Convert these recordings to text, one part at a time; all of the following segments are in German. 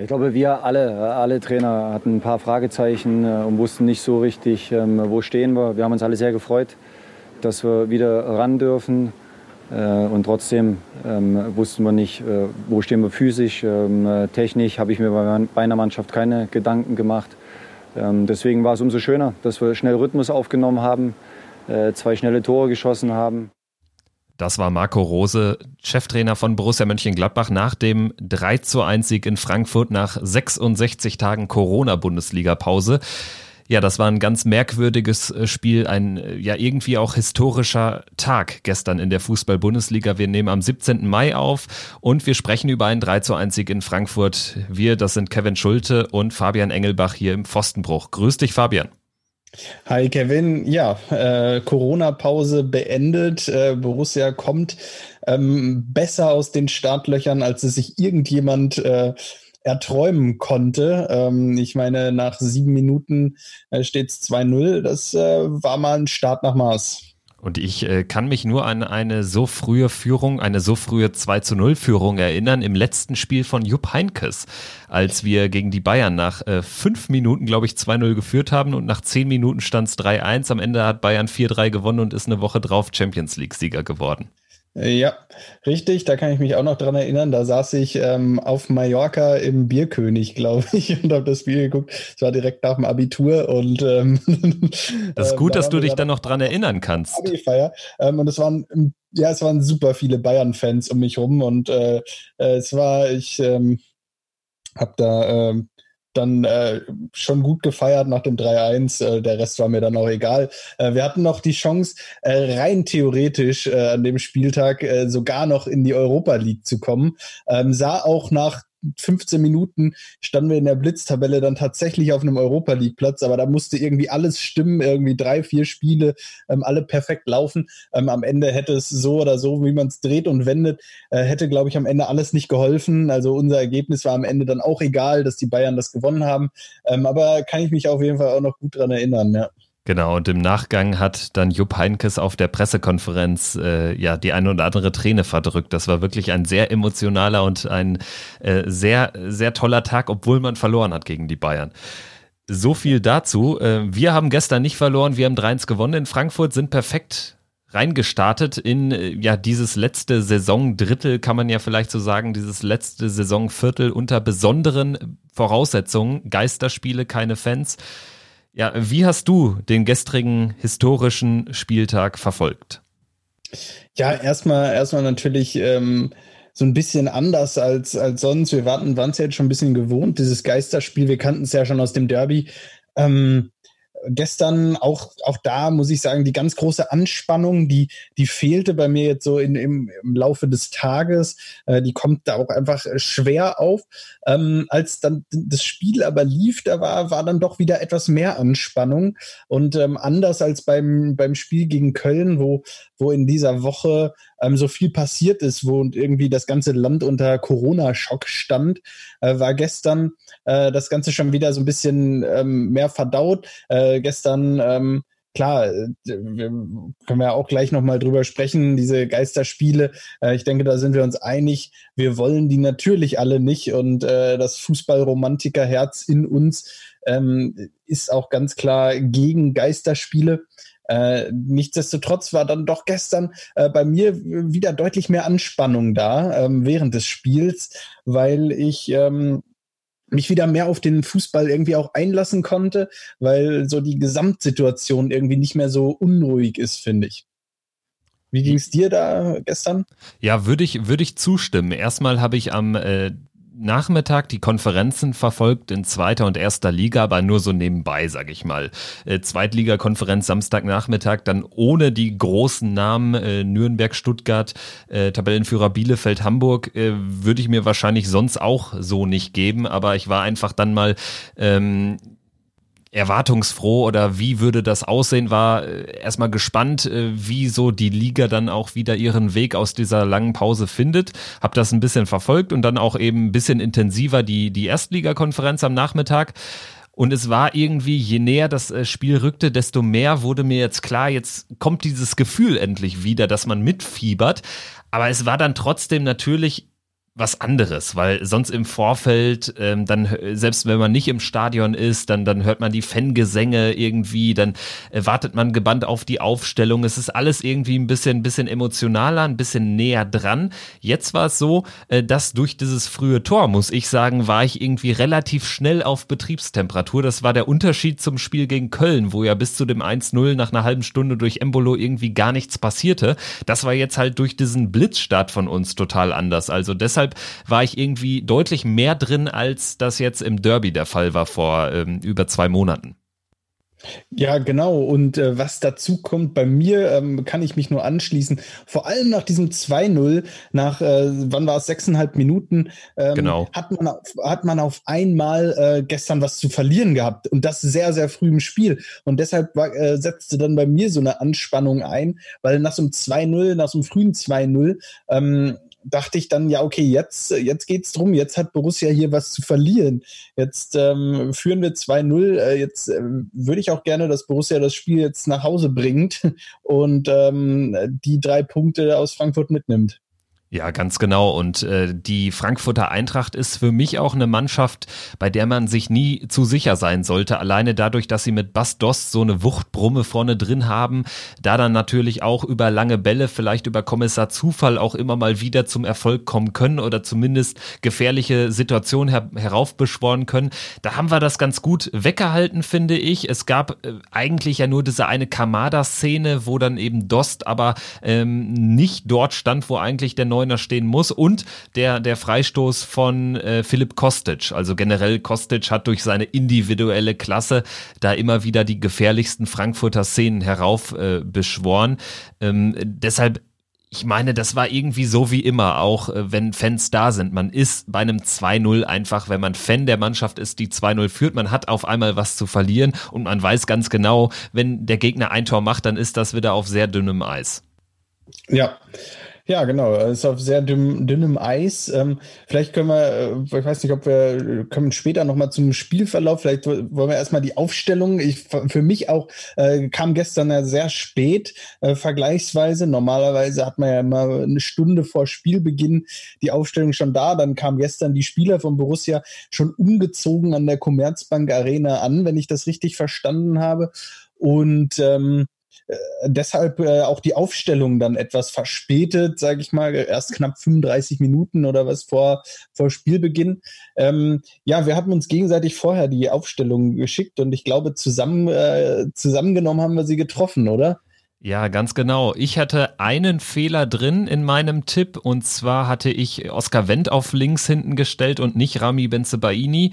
Ich glaube, wir alle, alle Trainer hatten ein paar Fragezeichen äh, und wussten nicht so richtig, ähm, wo stehen wir. Wir haben uns alle sehr gefreut, dass wir wieder ran dürfen. Äh, und trotzdem ähm, wussten wir nicht, äh, wo stehen wir physisch. Ähm, technisch habe ich mir bei meiner Mannschaft keine Gedanken gemacht. deswegen war es umso schöner, dass wir schnell Rhythmus aufgenommen haben, zwei schnelle Tore geschossen haben. Das war Marco Rose, Cheftrainer von Borussia Mönchengladbach nach dem 3 zu 1 Sieg in Frankfurt nach 66 Tagen Corona-Bundesliga-Pause. Ja, das war ein ganz merkwürdiges äh, Spiel, ein äh, ja irgendwie auch historischer Tag gestern in der Fußball-Bundesliga. Wir nehmen am 17. Mai auf und wir sprechen über einen 3 zu 1 Sieg in Frankfurt. Wir, das sind Kevin Schulte und Fabian Engelbach hier im Pfostenbruch. Grüß dich, Fabian. Hi Kevin, ja, äh, Corona-Pause beendet. Äh, Borussia kommt ähm, besser aus den Startlöchern, als es sich irgendjemand äh, erträumen konnte. Ähm, ich meine, nach sieben Minuten äh, steht es 2-0. Das äh, war mal ein Start nach Maß. Und ich äh, kann mich nur an eine so frühe Führung, eine so frühe 2 zu 0 Führung erinnern im letzten Spiel von Jupp Heinkes, als wir gegen die Bayern nach äh, fünf Minuten, glaube ich, 2-0 geführt haben und nach zehn Minuten stand es 3-1. Am Ende hat Bayern 4-3 gewonnen und ist eine Woche drauf Champions League-Sieger geworden. Äh, ja, richtig. Da kann ich mich auch noch dran erinnern. Da saß ich ähm, auf Mallorca im Bierkönig, glaube ich, und habe das Spiel geguckt. Es war direkt nach dem Abitur und ähm, das ist gut, äh, dass du dich dann noch dran erinnern kannst. Abi-Feier. Ähm, und es waren ja, es waren super viele Bayern-Fans um mich rum und äh, äh es war ich ähm, habe da ähm, dann äh, schon gut gefeiert nach dem 3-1. Äh, der Rest war mir dann auch egal. Äh, wir hatten noch die Chance, äh, rein theoretisch äh, an dem Spieltag äh, sogar noch in die Europa League zu kommen. Ähm, sah auch nach 15 Minuten standen wir in der Blitztabelle dann tatsächlich auf einem Europa League Platz, aber da musste irgendwie alles stimmen, irgendwie drei, vier Spiele, ähm, alle perfekt laufen. Ähm, am Ende hätte es so oder so, wie man es dreht und wendet, äh, hätte, glaube ich, am Ende alles nicht geholfen. Also unser Ergebnis war am Ende dann auch egal, dass die Bayern das gewonnen haben. Ähm, aber kann ich mich auf jeden Fall auch noch gut dran erinnern, ja. Genau, und im Nachgang hat dann Jupp Heinkes auf der Pressekonferenz äh, ja die eine oder andere Träne verdrückt. Das war wirklich ein sehr emotionaler und ein äh, sehr, sehr toller Tag, obwohl man verloren hat gegen die Bayern. So viel dazu. Äh, wir haben gestern nicht verloren, wir haben 3-1 gewonnen in Frankfurt, sind perfekt reingestartet in äh, ja dieses letzte Saisondrittel, kann man ja vielleicht so sagen, dieses letzte Saisonviertel unter besonderen Voraussetzungen. Geisterspiele, keine Fans. Ja, wie hast du den gestrigen historischen Spieltag verfolgt? Ja, erstmal erstmal natürlich ähm, so ein bisschen anders als, als sonst. Wir waren es ja jetzt schon ein bisschen gewohnt, dieses Geisterspiel. Wir kannten es ja schon aus dem Derby. Ähm, gestern auch, auch da muss ich sagen, die ganz große Anspannung, die, die fehlte bei mir jetzt so in, im, im Laufe des Tages. Äh, die kommt da auch einfach schwer auf. Ähm, als dann das Spiel aber lief, da war, war dann doch wieder etwas mehr Anspannung. Und ähm, anders als beim, beim Spiel gegen Köln, wo, wo in dieser Woche ähm, so viel passiert ist, wo irgendwie das ganze Land unter Corona-Schock stand, äh, war gestern äh, das Ganze schon wieder so ein bisschen ähm, mehr verdaut. Äh, gestern ähm, klar, äh, können wir auch gleich nochmal drüber sprechen, diese Geisterspiele. Äh, ich denke, da sind wir uns einig. Wir wollen die natürlich alle nicht und äh, das Fußballromantikerherz in uns ähm, ist auch ganz klar gegen Geisterspiele. Äh, nichtsdestotrotz war dann doch gestern äh, bei mir wieder deutlich mehr Anspannung da ähm, während des Spiels, weil ich ähm, mich wieder mehr auf den Fußball irgendwie auch einlassen konnte, weil so die Gesamtsituation irgendwie nicht mehr so unruhig ist, finde ich. Wie ging es dir da gestern? Ja, würde ich, würde ich zustimmen. Erstmal habe ich am äh, Nachmittag die Konferenzen verfolgt in zweiter und erster Liga, aber nur so nebenbei, sag ich mal. Äh, Zweitligakonferenz Samstagnachmittag, dann ohne die großen Namen äh, Nürnberg, Stuttgart, äh, Tabellenführer Bielefeld, Hamburg, äh, würde ich mir wahrscheinlich sonst auch so nicht geben, aber ich war einfach dann mal ähm, erwartungsfroh oder wie würde das aussehen, war äh, erstmal gespannt, äh, wie so die Liga dann auch wieder ihren Weg aus dieser langen Pause findet. Hab das ein bisschen verfolgt und dann auch eben ein bisschen intensiver die, die Erstligakonferenz am Nachmittag. Und es war irgendwie, je näher das äh, Spiel rückte, desto mehr wurde mir jetzt klar, jetzt kommt dieses Gefühl endlich wieder, dass man mitfiebert. Aber es war dann trotzdem natürlich was anderes, weil sonst im Vorfeld, ähm, dann selbst wenn man nicht im Stadion ist, dann dann hört man die Fangesänge irgendwie, dann äh, wartet man gebannt auf die Aufstellung. Es ist alles irgendwie ein bisschen bisschen emotionaler, ein bisschen näher dran. Jetzt war es so, äh, dass durch dieses frühe Tor, muss ich sagen, war ich irgendwie relativ schnell auf Betriebstemperatur. Das war der Unterschied zum Spiel gegen Köln, wo ja bis zu dem 1-0 nach einer halben Stunde durch Embolo irgendwie gar nichts passierte. Das war jetzt halt durch diesen Blitzstart von uns total anders. Also deshalb deshalb war ich irgendwie deutlich mehr drin, als das jetzt im Derby der Fall war vor ähm, über zwei Monaten. Ja, genau. Und äh, was dazu kommt, bei mir ähm, kann ich mich nur anschließen. Vor allem nach diesem 2-0, nach, äh, wann war es, sechseinhalb Minuten, ähm, genau. hat, man auf, hat man auf einmal äh, gestern was zu verlieren gehabt. Und das sehr, sehr früh im Spiel. Und deshalb war, äh, setzte dann bei mir so eine Anspannung ein, weil nach so einem 2-0, nach so einem frühen 2-0, ähm, dachte ich dann, ja, okay, jetzt, jetzt geht's drum, jetzt hat Borussia hier was zu verlieren. Jetzt ähm, führen wir 2-0. Äh, jetzt äh, würde ich auch gerne, dass Borussia das Spiel jetzt nach Hause bringt und ähm, die drei Punkte aus Frankfurt mitnimmt. Ja, ganz genau. Und äh, die Frankfurter Eintracht ist für mich auch eine Mannschaft, bei der man sich nie zu sicher sein sollte. Alleine dadurch, dass sie mit Bas Dost so eine Wuchtbrumme vorne drin haben, da dann natürlich auch über lange Bälle, vielleicht über Kommissar Zufall auch immer mal wieder zum Erfolg kommen können oder zumindest gefährliche Situationen her heraufbeschworen können. Da haben wir das ganz gut weggehalten, finde ich. Es gab äh, eigentlich ja nur diese eine Kamada-Szene, wo dann eben Dost aber ähm, nicht dort stand, wo eigentlich der Neuner stehen muss und der, der Freistoß von äh, Philipp Kostic. Also generell Kostic hat durch seine individuelle Klasse da immer wieder die gefährlichsten Frankfurter Szenen heraufbeschworen. Äh, ähm, deshalb ich meine, das war irgendwie so wie immer, auch äh, wenn Fans da sind. Man ist bei einem 2-0 einfach, wenn man Fan der Mannschaft ist, die 2-0 führt, man hat auf einmal was zu verlieren und man weiß ganz genau, wenn der Gegner ein Tor macht, dann ist das wieder auf sehr dünnem Eis. Ja, ja, genau. Ist auf sehr dünn, dünnem Eis. Ähm, vielleicht können wir, äh, ich weiß nicht, ob wir können später nochmal zum Spielverlauf, vielleicht wollen wir erstmal die Aufstellung. Ich, für mich auch äh, kam gestern ja sehr spät, äh, vergleichsweise. Normalerweise hat man ja immer eine Stunde vor Spielbeginn die Aufstellung schon da. Dann kamen gestern die Spieler von Borussia schon umgezogen an der Commerzbank Arena an, wenn ich das richtig verstanden habe. Und ähm, äh, deshalb äh, auch die Aufstellung dann etwas verspätet, sage ich mal, erst knapp 35 Minuten oder was vor, vor Spielbeginn. Ähm, ja, wir hatten uns gegenseitig vorher die Aufstellung geschickt und ich glaube, zusammen, äh, zusammengenommen haben wir sie getroffen, oder? Ja, ganz genau. Ich hatte einen Fehler drin in meinem Tipp und zwar hatte ich Oscar Wendt auf links hinten gestellt und nicht Rami Benzebaini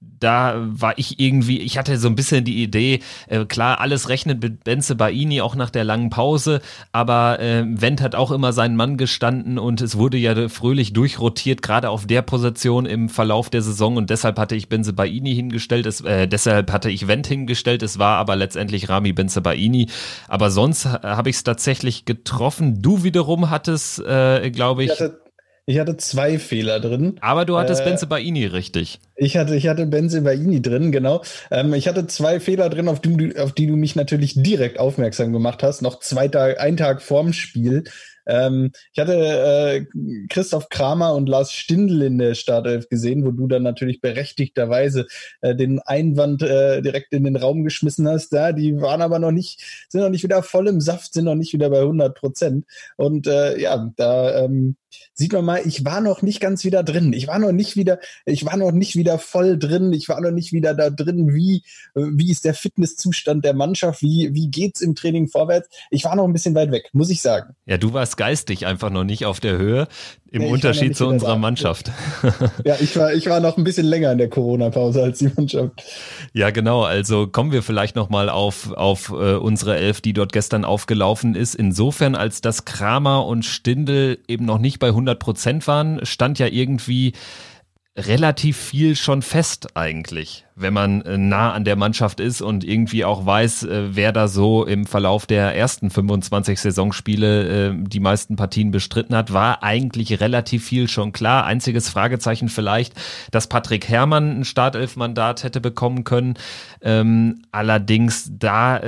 da war ich irgendwie, ich hatte so ein bisschen die Idee, äh, klar, alles rechnet mit Benze Baini auch nach der langen Pause, aber äh, Wendt hat auch immer seinen Mann gestanden und es wurde ja fröhlich durchrotiert, gerade auf der Position im Verlauf der Saison und deshalb hatte ich Benze Baini hingestellt, es, äh, deshalb hatte ich Wendt hingestellt, es war aber letztendlich Rami Benze Baini, aber sonst habe ich es tatsächlich getroffen. Du wiederum hattest, äh, glaube ich, ich ich hatte zwei Fehler drin. Aber du hattest äh, Benze Baini richtig. Ich hatte, ich hatte Benze Baini drin, genau. Ähm, ich hatte zwei Fehler drin, auf die, auf die du mich natürlich direkt aufmerksam gemacht hast. Noch zwei Tage, ein Tag vorm Spiel. Ähm, ich hatte äh, Christoph Kramer und Lars Stindl in der Startelf gesehen, wo du dann natürlich berechtigterweise äh, den Einwand äh, direkt in den Raum geschmissen hast. Ja, die waren aber noch nicht, sind noch nicht wieder voll im Saft, sind noch nicht wieder bei 100 Prozent. Und äh, ja, da ähm, sieht man mal, ich war noch nicht ganz wieder drin. Ich war noch nicht wieder, ich war noch nicht wieder voll drin. Ich war noch nicht wieder da drin, wie, wie ist der Fitnesszustand der Mannschaft? Wie, wie geht's im Training vorwärts? Ich war noch ein bisschen weit weg, muss ich sagen. Ja, du warst geistig einfach noch nicht auf der Höhe. Im nee, Unterschied zu unserer da. Mannschaft. Ja, ich war, ich war noch ein bisschen länger in der Corona-Pause als die Mannschaft. Ja, genau. Also kommen wir vielleicht nochmal auf, auf äh, unsere Elf, die dort gestern aufgelaufen ist. Insofern, als dass Kramer und Stindel eben noch nicht bei 100 Prozent waren, stand ja irgendwie relativ viel schon fest eigentlich, wenn man äh, nah an der Mannschaft ist und irgendwie auch weiß, äh, wer da so im Verlauf der ersten 25 Saisonspiele äh, die meisten Partien bestritten hat, war eigentlich relativ viel schon klar. Einziges Fragezeichen vielleicht, dass Patrick Herrmann ein Startelfmandat hätte bekommen können. Ähm, allerdings da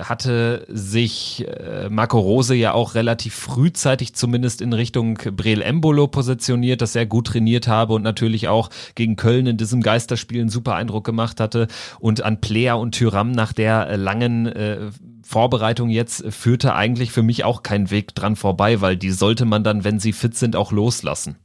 hatte sich Marco Rose ja auch relativ frühzeitig zumindest in Richtung Breel Embolo positioniert, das sehr gut trainiert habe und natürlich auch gegen Köln in diesem Geisterspiel einen super Eindruck gemacht hatte und an Player und Tyram nach der äh, langen äh, Vorbereitung jetzt führte eigentlich für mich auch kein Weg dran vorbei, weil die sollte man dann, wenn sie fit sind, auch loslassen.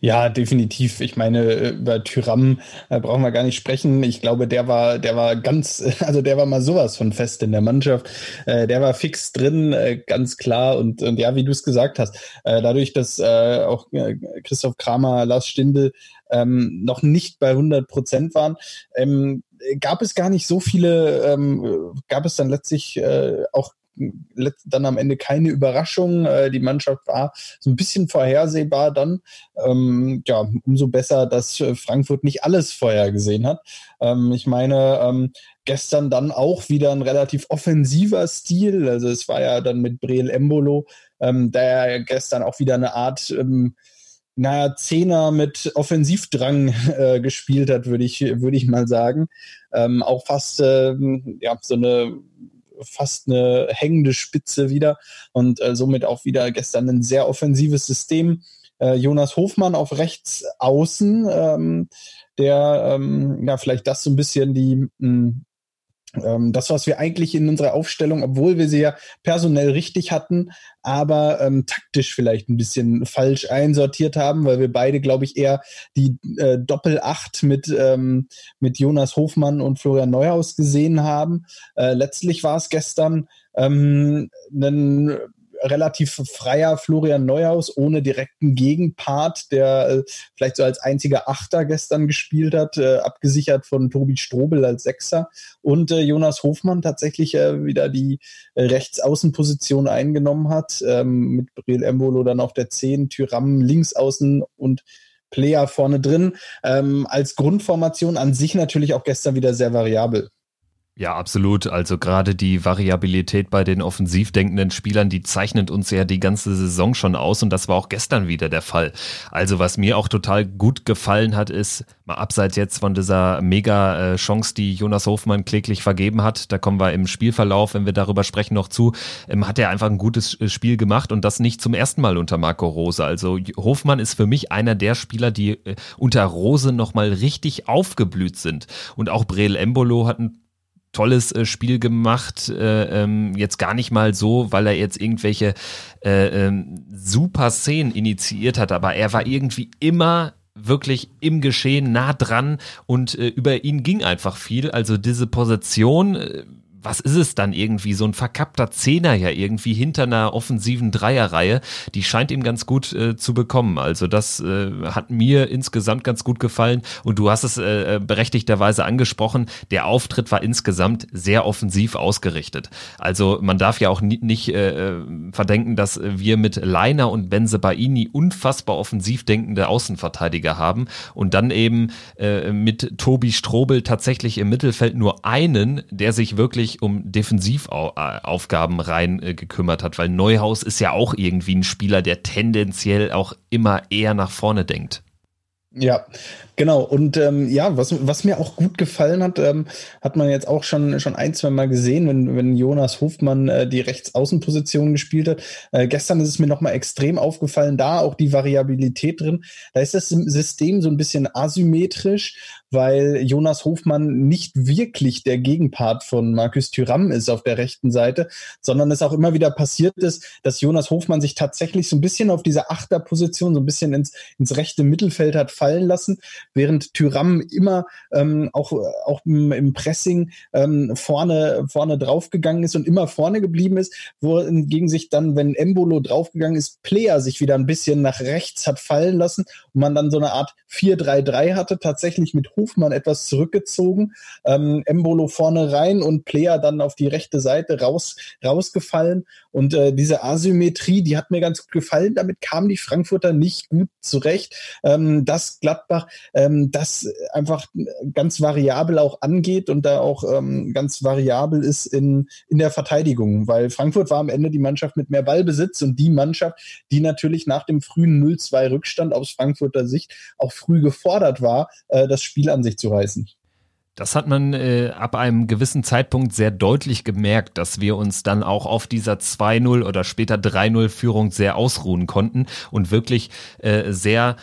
Ja, definitiv. Ich meine, über Tyram äh, brauchen wir gar nicht sprechen. Ich glaube, der war, der war ganz, also der war mal sowas von fest in der Mannschaft. Äh, der war fix drin, äh, ganz klar. Und, und ja, wie du es gesagt hast, äh, dadurch, dass äh, auch äh, Christoph Kramer, Lars Stindl ähm, noch nicht bei 100 Prozent waren, ähm, gab es gar nicht so viele, ähm, gab es dann letztlich äh, auch dann am Ende keine Überraschung. Äh, die Mannschaft war so ein bisschen vorhersehbar dann. Ähm, ja, umso besser, dass äh, Frankfurt nicht alles vorher gesehen hat. Ähm, ich meine, ähm, gestern dann auch wieder ein relativ offensiver Stil. Also es war ja dann mit Breel Embolo, ähm, der gestern auch wieder eine Art ähm, naja, Zehner mit Offensivdrang äh, gespielt hat, würde ich, würde ich mal sagen. Ähm, auch fast ähm, ja, so eine fast eine hängende Spitze wieder und äh, somit auch wieder gestern ein sehr offensives System. Äh, Jonas Hofmann auf rechts außen, ähm, der ähm, ja vielleicht das so ein bisschen die hm, ähm, das, was wir eigentlich in unserer Aufstellung, obwohl wir sie ja personell richtig hatten, aber ähm, taktisch vielleicht ein bisschen falsch einsortiert haben, weil wir beide, glaube ich, eher die äh, Doppel-Acht mit, ähm, mit Jonas Hofmann und Florian Neuhaus gesehen haben. Äh, letztlich war es gestern ähm, ein relativ freier Florian Neuhaus ohne direkten Gegenpart, der äh, vielleicht so als einziger Achter gestern gespielt hat, äh, abgesichert von Tobi Strobel als Sechser und äh, Jonas Hofmann tatsächlich äh, wieder die äh, Rechtsaußenposition eingenommen hat, ähm, mit Briel Embolo dann auf der 10, Tyram links außen und Player vorne drin. Ähm, als Grundformation an sich natürlich auch gestern wieder sehr variabel. Ja, absolut. Also gerade die Variabilität bei den offensiv denkenden Spielern, die zeichnet uns ja die ganze Saison schon aus und das war auch gestern wieder der Fall. Also was mir auch total gut gefallen hat, ist, mal abseits jetzt von dieser mega Chance, die Jonas Hofmann kläglich vergeben hat, da kommen wir im Spielverlauf, wenn wir darüber sprechen, noch zu, ähm, hat er einfach ein gutes äh, Spiel gemacht und das nicht zum ersten Mal unter Marco Rose. Also Hofmann ist für mich einer der Spieler, die äh, unter Rose nochmal richtig aufgeblüht sind. Und auch Breel Embolo hat ein tolles äh, Spiel gemacht. Äh, ähm, jetzt gar nicht mal so, weil er jetzt irgendwelche äh, ähm, super Szenen initiiert hat, aber er war irgendwie immer wirklich im Geschehen nah dran und über ihn ging einfach viel. Also diese Position was ist es dann irgendwie? So ein verkappter Zehner ja irgendwie hinter einer offensiven Dreierreihe, die scheint ihm ganz gut äh, zu bekommen. Also das äh, hat mir insgesamt ganz gut gefallen und du hast es äh, äh berechtigterweise angesprochen, der Auftritt war insgesamt sehr offensiv ausgerichtet. Also man darf ja auch nie, nicht äh, äh verdenken, dass wir mit Leiner und Benze Baini unfassbar offensiv denkende Außenverteidiger haben und dann eben mit Tobi Strobel tatsächlich im Mittelfeld nur einen, der sich wirklich wirklich um Defensivaufgaben rein äh, gekümmert hat, weil Neuhaus ist ja auch irgendwie ein Spieler, der tendenziell auch immer eher nach vorne denkt. Ja, genau. Und ähm, ja, was, was mir auch gut gefallen hat, ähm, hat man jetzt auch schon, schon ein, zwei Mal gesehen, wenn, wenn Jonas Hofmann äh, die Rechtsaußenposition gespielt hat. Äh, gestern ist es mir nochmal extrem aufgefallen, da auch die Variabilität drin. Da ist das System so ein bisschen asymmetrisch weil Jonas Hofmann nicht wirklich der Gegenpart von Markus Thüram ist auf der rechten Seite, sondern es auch immer wieder passiert ist, dass Jonas Hofmann sich tatsächlich so ein bisschen auf diese Achterposition, so ein bisschen ins, ins rechte Mittelfeld hat fallen lassen, während Thüram immer ähm, auch, auch im, im Pressing ähm, vorne, vorne draufgegangen ist und immer vorne geblieben ist, wo hingegen sich dann, wenn Embolo draufgegangen ist, Player sich wieder ein bisschen nach rechts hat fallen lassen und man dann so eine Art 4-3-3 hatte, tatsächlich mit Hofmann etwas zurückgezogen, ähm, Embolo vorne rein und Player dann auf die rechte Seite raus, rausgefallen. Und äh, diese Asymmetrie, die hat mir ganz gut gefallen. Damit kamen die Frankfurter nicht gut zurecht. Ähm, das dass Gladbach ähm, das einfach ganz variabel auch angeht und da auch ähm, ganz variabel ist in, in der Verteidigung, weil Frankfurt war am Ende die Mannschaft mit mehr Ballbesitz und die Mannschaft, die natürlich nach dem frühen 0-2 Rückstand aus Frankfurter Sicht auch früh gefordert war, äh, das Spiel an sich zu reißen. Das hat man äh, ab einem gewissen Zeitpunkt sehr deutlich gemerkt, dass wir uns dann auch auf dieser 2-0 oder später 3-0 Führung sehr ausruhen konnten und wirklich äh, sehr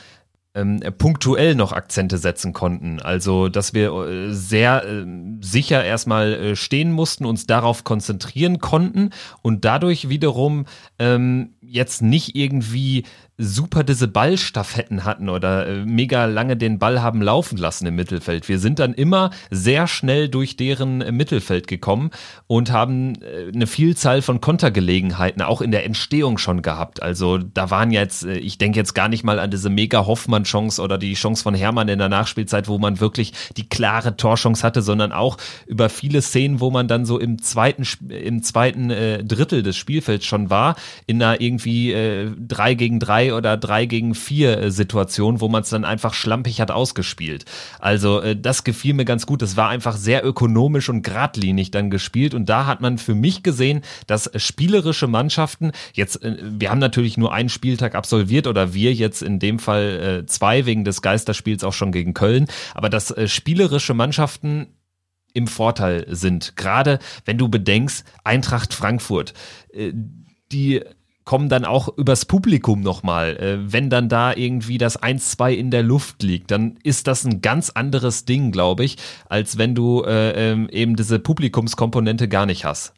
ähm, punktuell noch Akzente setzen konnten. Also, dass wir äh, sehr äh, sicher erstmal äh, stehen mussten, uns darauf konzentrieren konnten und dadurch wiederum ähm, jetzt nicht irgendwie super diese Ballstaffetten hatten oder äh, mega lange den Ball haben laufen lassen im Mittelfeld. Wir sind dann immer sehr schnell durch deren äh, Mittelfeld gekommen und haben äh, eine Vielzahl von Kontergelegenheiten auch in der Entstehung schon gehabt. Also da waren jetzt, ich denke jetzt gar nicht mal an diese mega Hoffmann-Chance oder die Chance von Hermann in der Nachspielzeit, wo man wirklich die klare Torchance hatte, sondern auch über viele Szenen, wo man dann so im zweiten, im zweiten Drittel des Spielfelds schon war, in einer irgendwie äh, drei gegen drei oder drei gegen vier äh, Situation, wo man es dann einfach schlampig hat ausgespielt. Also äh, das gefiel mir ganz gut. Es war einfach sehr ökonomisch und geradlinig dann gespielt und da hat man für mich gesehen, dass spielerische Mannschaften jetzt, äh, wir haben natürlich nur einen Spieltag absolviert oder wir jetzt in dem Fall zwei wegen des Geisterspiels auch schon gegen Köln, aber dass spielerische Mannschaften im Vorteil sind. Gerade wenn du bedenkst, Eintracht Frankfurt, die kommen dann auch übers Publikum nochmal. Äh, wenn dann da irgendwie das 1-2 in der Luft liegt, dann ist das ein ganz anderes Ding, glaube ich, als wenn du äh, ähm, eben diese Publikumskomponente gar nicht hast.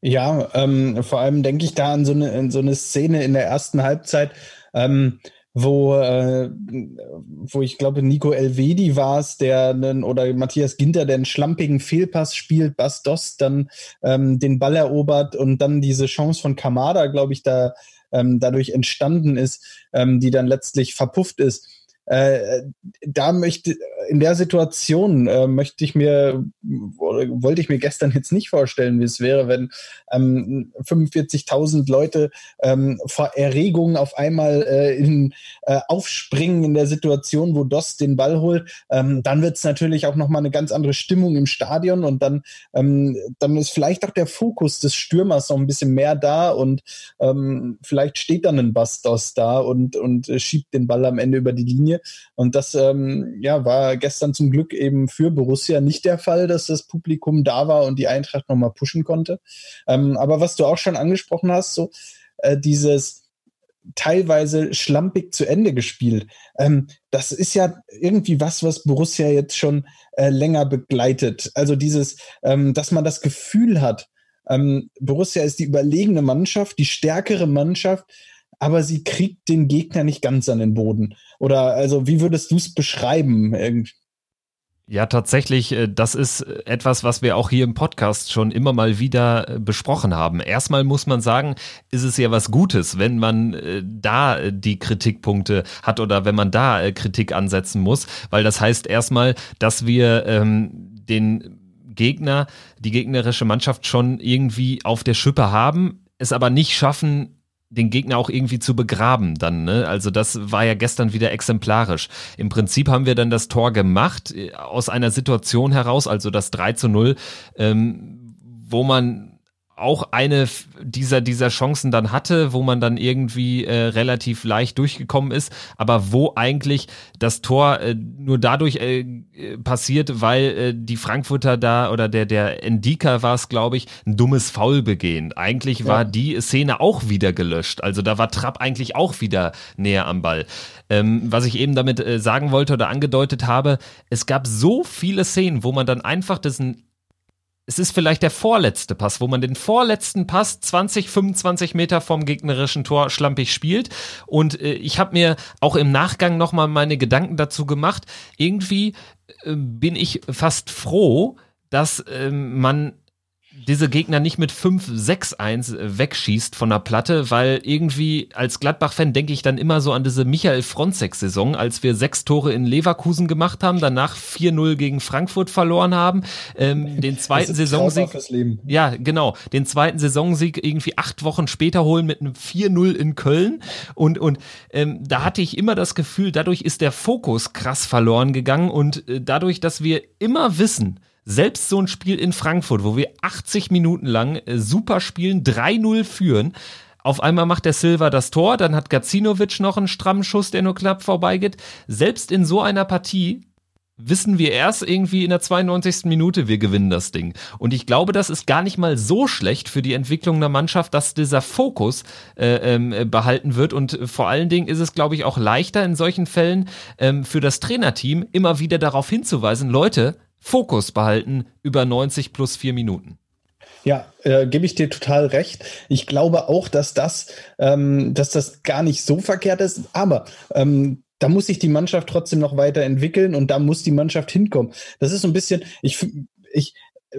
Ja, ähm, vor allem denke ich da an so eine, so eine Szene in der ersten Halbzeit. Ähm, wo, äh, wo ich glaube, Nico Elvedi war es, der einen, oder Matthias Ginter, der einen schlampigen Fehlpass spielt, Bastos dann ähm, den Ball erobert und dann diese Chance von Kamada, glaube ich, da ähm, dadurch entstanden ist, ähm, die dann letztlich verpufft ist. Äh, da möchte, in der Situation äh, möchte ich mir, wollte ich mir gestern jetzt nicht vorstellen, wie es wäre, wenn ähm, 45.000 Leute ähm, vor Erregung auf einmal äh, in, äh, aufspringen in der Situation, wo Dost den Ball holt. Ähm, dann wird es natürlich auch nochmal eine ganz andere Stimmung im Stadion und dann, ähm, dann ist vielleicht auch der Fokus des Stürmers noch ein bisschen mehr da und ähm, vielleicht steht dann ein Bastos da und, und schiebt den Ball am Ende über die Linie. Und das ähm, ja, war gestern zum Glück eben für Borussia nicht der Fall, dass das Publikum da war und die Eintracht nochmal pushen konnte. Ähm, aber was du auch schon angesprochen hast, so äh, dieses teilweise schlampig zu Ende gespielt. Ähm, das ist ja irgendwie was, was Borussia jetzt schon äh, länger begleitet. Also dieses, ähm, dass man das Gefühl hat, ähm, Borussia ist die überlegene Mannschaft, die stärkere Mannschaft, aber sie kriegt den Gegner nicht ganz an den Boden. Oder also, wie würdest du es beschreiben? Ja, tatsächlich, äh, das ist etwas, was wir auch hier im Podcast schon immer mal wieder äh, besprochen haben. Erstmal muss man sagen, ist es ja was Gutes, wenn man äh, da die Kritikpunkte hat oder wenn man da Kritik ansetzen muss, weil das heißt erstmal, dass wir ähm, den Gegner, die gegnerische Mannschaft schon irgendwie auf der Schippe haben, es aber nicht schaffen, den Gegner auch irgendwie zu begraben dann. Ne? Also das war ja gestern wieder exemplarisch. Im Prinzip haben wir dann das Tor gemacht äh, aus einer Situation heraus, also das 3 zu 0, ähm, wo man auch eine dieser dieser Chancen dann hatte, wo man dann irgendwie äh, relativ leicht durchgekommen ist, aber wo eigentlich das Tor äh, nur dadurch äh, passiert, weil äh, die Frankfurter da oder der der Endika war es, glaube ich, ein dummes Foul begehen. Eigentlich war ja. die Szene auch wieder gelöscht. Also da war Trapp eigentlich auch wieder näher am Ball. Ähm, was ich eben damit äh, sagen wollte oder angedeutet habe, es gab so viele Szenen, wo man dann einfach diesen es ist vielleicht der vorletzte Pass, wo man den vorletzten Pass 20, 25 Meter vom gegnerischen Tor schlampig spielt. Und äh, ich habe mir auch im Nachgang nochmal meine Gedanken dazu gemacht. Irgendwie äh, bin ich fast froh, dass äh, man diese Gegner nicht mit 5-6-1 wegschießt von der Platte, weil irgendwie als Gladbach-Fan denke ich dann immer so an diese Michael Fronzek-Saison, als wir sechs Tore in Leverkusen gemacht haben, danach 4-0 gegen Frankfurt verloren haben, ähm, den zweiten Saisonsieg. Ja, genau, den zweiten Saisonsieg irgendwie acht Wochen später holen mit einem 4-0 in Köln. Und, und ähm, da hatte ich immer das Gefühl, dadurch ist der Fokus krass verloren gegangen. Und äh, dadurch, dass wir immer wissen, selbst so ein Spiel in Frankfurt, wo wir 80 Minuten lang äh, super spielen, 3-0 führen, auf einmal macht der Silva das Tor, dann hat Gacinovic noch einen strammen Schuss, der nur knapp vorbeigeht. Selbst in so einer Partie wissen wir erst irgendwie in der 92. Minute, wir gewinnen das Ding. Und ich glaube, das ist gar nicht mal so schlecht für die Entwicklung der Mannschaft, dass dieser Fokus äh, ähm, behalten wird. Und vor allen Dingen ist es, glaube ich, auch leichter in solchen Fällen ähm, für das Trainerteam immer wieder darauf hinzuweisen, Leute, Fokus behalten über 90 plus vier Minuten. Ja, äh, gebe ich dir total recht. Ich glaube auch, dass das, ähm, dass das gar nicht so verkehrt ist, aber ähm, da muss sich die Mannschaft trotzdem noch weiterentwickeln und da muss die Mannschaft hinkommen. Das ist so ein bisschen, ich, ich,